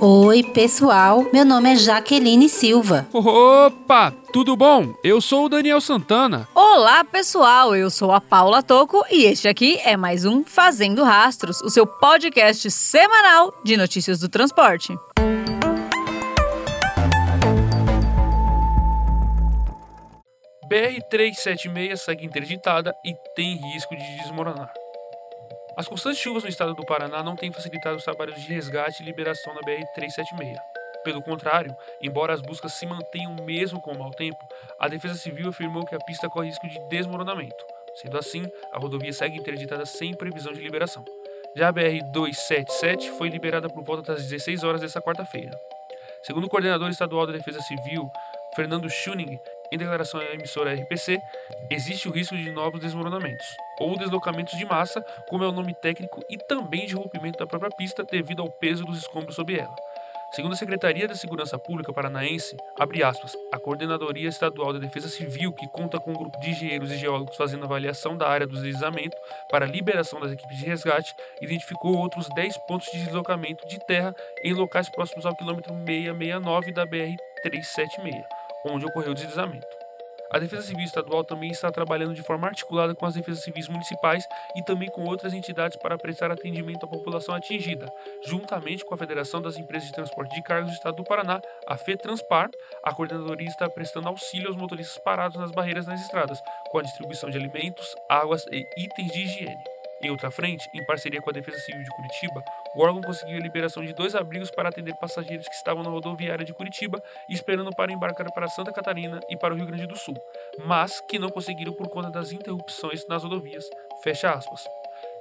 Oi, pessoal. Meu nome é Jaqueline Silva. Opa, tudo bom? Eu sou o Daniel Santana. Olá, pessoal. Eu sou a Paula Toco e este aqui é mais um Fazendo Rastros, o seu podcast semanal de notícias do transporte. BR-376 segue interditada e tem risco de desmoronar. As constantes chuvas no estado do Paraná não têm facilitado os trabalhos de resgate e liberação da BR-376. Pelo contrário, embora as buscas se mantenham mesmo com o mau tempo, a Defesa Civil afirmou que a pista corre risco de desmoronamento. Sendo assim, a rodovia segue interditada sem previsão de liberação. Já a BR-277 foi liberada por volta das 16 horas desta quarta-feira. Segundo o coordenador estadual da Defesa Civil, Fernando Schuning, em declaração à emissora RPC, existe o risco de novos desmoronamentos, ou deslocamentos de massa, como é o nome técnico, e também de rompimento da própria pista devido ao peso dos escombros sobre ela. Segundo a Secretaria da Segurança Pública Paranaense, aspas, a Coordenadoria Estadual da Defesa Civil, que conta com um grupo de engenheiros e geólogos fazendo avaliação da área do deslizamento para a liberação das equipes de resgate, identificou outros 10 pontos de deslocamento de terra em locais próximos ao quilômetro 669 da BR-376 onde ocorreu o deslizamento. A Defesa Civil Estadual também está trabalhando de forma articulada com as defesas civis municipais e também com outras entidades para prestar atendimento à população atingida, juntamente com a Federação das Empresas de Transporte de Cargas do Estado do Paraná, a FETranspar. A coordenadoria está prestando auxílio aos motoristas parados nas barreiras nas estradas, com a distribuição de alimentos, águas e itens de higiene. Em outra frente, em parceria com a Defesa Civil de Curitiba, o órgão conseguiu a liberação de dois abrigos para atender passageiros que estavam na rodoviária de Curitiba esperando para embarcar para Santa Catarina e para o Rio Grande do Sul, mas que não conseguiram por conta das interrupções nas rodovias. Fecha aspas.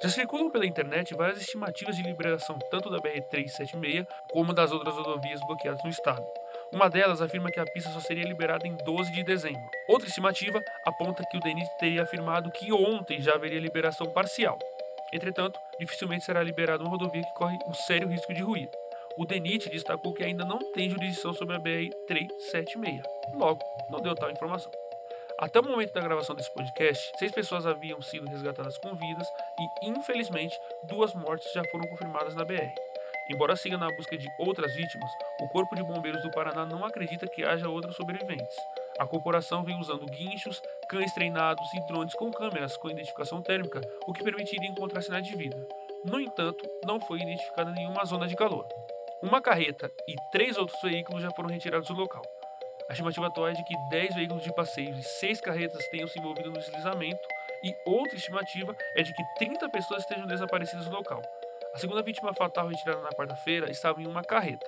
Já circulam pela internet várias estimativas de liberação tanto da BR-376 como das outras rodovias bloqueadas no estado. Uma delas afirma que a pista só seria liberada em 12 de dezembro. Outra estimativa aponta que o DENIT teria afirmado que ontem já haveria liberação parcial. Entretanto, dificilmente será liberada uma rodovia que corre um sério risco de ruir. O DENIT destacou que ainda não tem jurisdição sobre a BR-376. Logo, não deu tal informação. Até o momento da gravação desse podcast, seis pessoas haviam sido resgatadas com vidas e, infelizmente, duas mortes já foram confirmadas na BR. Embora siga na busca de outras vítimas, o Corpo de Bombeiros do Paraná não acredita que haja outros sobreviventes. A corporação vem usando guinchos, cães treinados e drones com câmeras com identificação térmica, o que permitiria encontrar sinais de vida. No entanto, não foi identificada nenhuma zona de calor. Uma carreta e três outros veículos já foram retirados do local. A estimativa atual é de que 10 veículos de passeio e 6 carretas tenham se envolvido no deslizamento, e outra estimativa é de que 30 pessoas estejam desaparecidas no local. A segunda vítima fatal retirada na quarta-feira estava em uma carreta.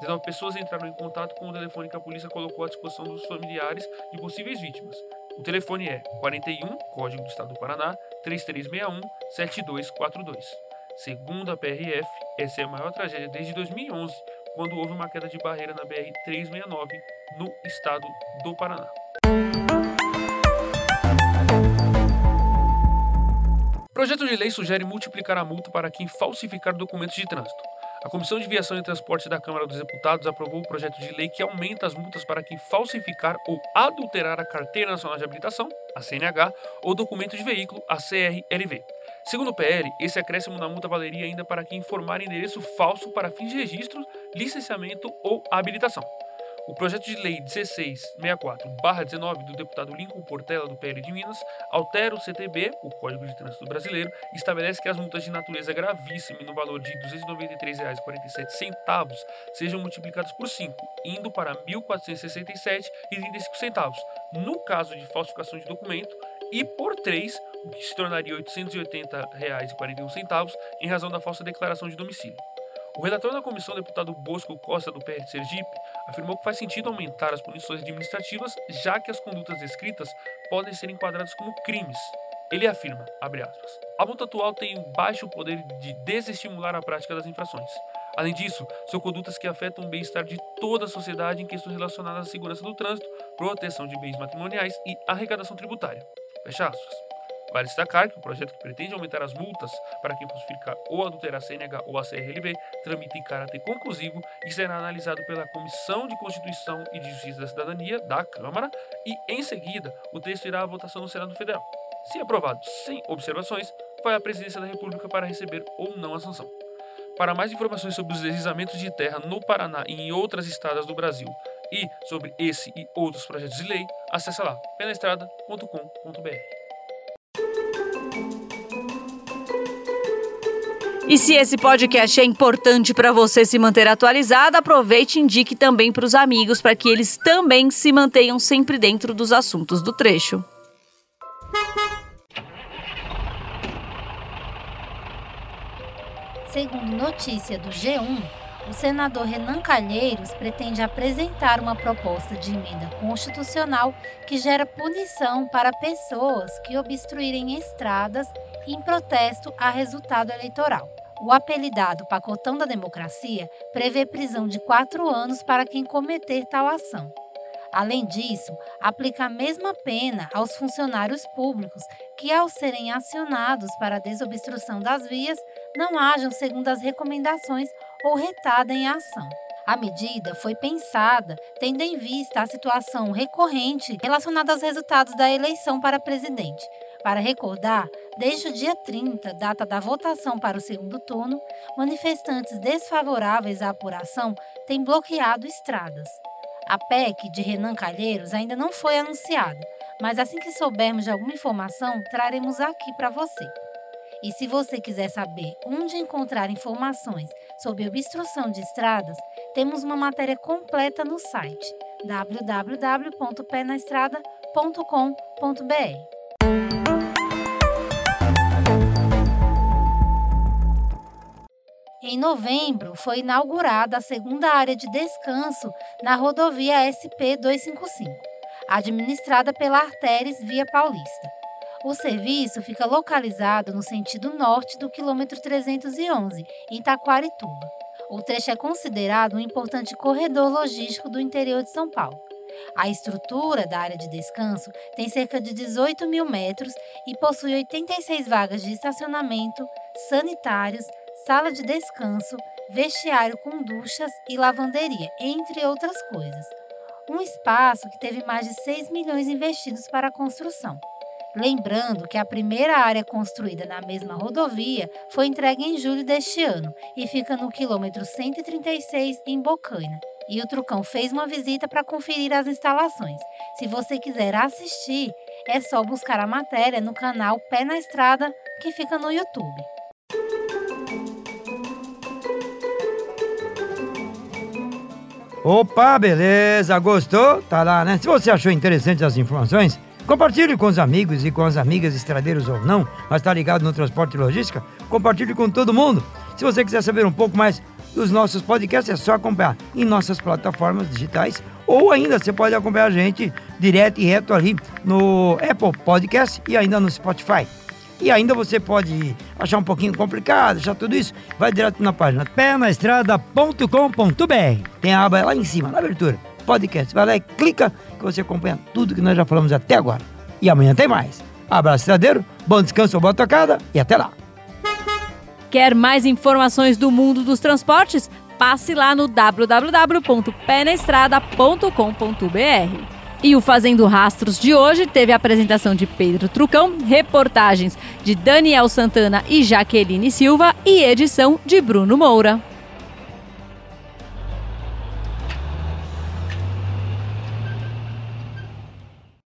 19 pessoas entraram em contato com o telefone que a polícia colocou à disposição dos familiares de possíveis vítimas. O telefone é 41, código do estado do Paraná, 3361 7242. Segundo a PRF, essa é a maior tragédia desde 2011, quando houve uma queda de barreira na BR 369 no estado do Paraná. Projeto de lei sugere multiplicar a multa para quem falsificar documentos de trânsito. A Comissão de Viação e Transporte da Câmara dos Deputados aprovou o projeto de lei que aumenta as multas para quem falsificar ou adulterar a Carteira Nacional de Habilitação, a CNH, ou documento de veículo, a CRLV. Segundo o PL, esse acréscimo na multa valeria ainda para quem informar endereço falso para fins de registro, licenciamento ou habilitação. O projeto de lei 1664-19 do deputado Lincoln Portela, do PL de Minas, altera o CTB, o Código de Trânsito Brasileiro, e estabelece que as multas de natureza gravíssima no valor de R$ 293,47 sejam multiplicadas por 5, indo para R$ 1.467,35, no caso de falsificação de documento, e por 3, o que se tornaria R$ 880,41 em razão da falsa declaração de domicílio. O relator da comissão, deputado Bosco Costa, do PR de Sergipe, afirmou que faz sentido aumentar as punições administrativas, já que as condutas descritas podem ser enquadradas como crimes. Ele afirma, aspas, a multa atual tem baixo poder de desestimular a prática das infrações. Além disso, são condutas que afetam o bem-estar de toda a sociedade em questões relacionadas à segurança do trânsito, proteção de bens matrimoniais e arrecadação tributária. Fecha aspas. Vale destacar que o projeto que pretende aumentar as multas para quem falsificar ou adulterar a CNH ou a CRLV tramita em caráter conclusivo e será analisado pela Comissão de Constituição e de Justiça da Cidadania da Câmara e, em seguida, o texto irá à votação no Senado Federal. Se aprovado sem observações, vai à Presidência da República para receber ou não a sanção. Para mais informações sobre os deslizamentos de terra no Paraná e em outras estados do Brasil e sobre esse e outros projetos de lei, acesse lá penaestrada.com.br. E se esse podcast é importante para você se manter atualizado, aproveite e indique também para os amigos para que eles também se mantenham sempre dentro dos assuntos do trecho. Segundo notícia do G1, o senador Renan Calheiros pretende apresentar uma proposta de emenda constitucional que gera punição para pessoas que obstruírem estradas em protesto a resultado eleitoral. O apelidado Pacotão da Democracia prevê prisão de quatro anos para quem cometer tal ação. Além disso, aplica a mesma pena aos funcionários públicos que, ao serem acionados para a desobstrução das vias, não hajam segundo as recomendações ou retardem a ação. A medida foi pensada tendo em vista a situação recorrente relacionada aos resultados da eleição para presidente, para recordar, desde o dia 30, data da votação para o segundo turno, manifestantes desfavoráveis à apuração têm bloqueado estradas. A PEC de Renan Calheiros ainda não foi anunciada, mas assim que soubermos de alguma informação, traremos aqui para você. E se você quiser saber onde encontrar informações sobre obstrução de estradas, temos uma matéria completa no site www.penaestrada.com.br. Em novembro, foi inaugurada a segunda área de descanso na rodovia SP-255, administrada pela Arteres Via Paulista. O serviço fica localizado no sentido norte do quilômetro 311, em Taquarituba. O trecho é considerado um importante corredor logístico do interior de São Paulo. A estrutura da área de descanso tem cerca de 18 mil metros e possui 86 vagas de estacionamento, sanitários, sala de descanso, vestiário com duchas e lavanderia, entre outras coisas. Um espaço que teve mais de 6 milhões investidos para a construção. Lembrando que a primeira área construída na mesma rodovia foi entregue em julho deste ano e fica no quilômetro 136 em Bocaina. E o Trucão fez uma visita para conferir as instalações. Se você quiser assistir, é só buscar a matéria no canal Pé na Estrada, que fica no YouTube. Opa, beleza, gostou? Tá lá, né? Se você achou interessante as informações, compartilhe com os amigos e com as amigas estradeiros ou não, mas tá ligado no transporte e logística, compartilhe com todo mundo. Se você quiser saber um pouco mais dos nossos podcasts, é só acompanhar em nossas plataformas digitais ou ainda você pode acompanhar a gente direto e reto ali no Apple Podcast e ainda no Spotify. E ainda você pode achar um pouquinho complicado, achar tudo isso, vai direto na página penaestrada.com.br. Tem a aba lá em cima, na abertura, podcast. Vai lá e clica que você acompanha tudo que nós já falamos até agora. E amanhã tem mais. Abraço estradeiro, bom descanso, boa tocada e até lá. Quer mais informações do mundo dos transportes? Passe lá no www.penaestrada.com.br. E o Fazendo Rastros de hoje teve a apresentação de Pedro Trucão, reportagens de Daniel Santana e Jaqueline Silva e edição de Bruno Moura.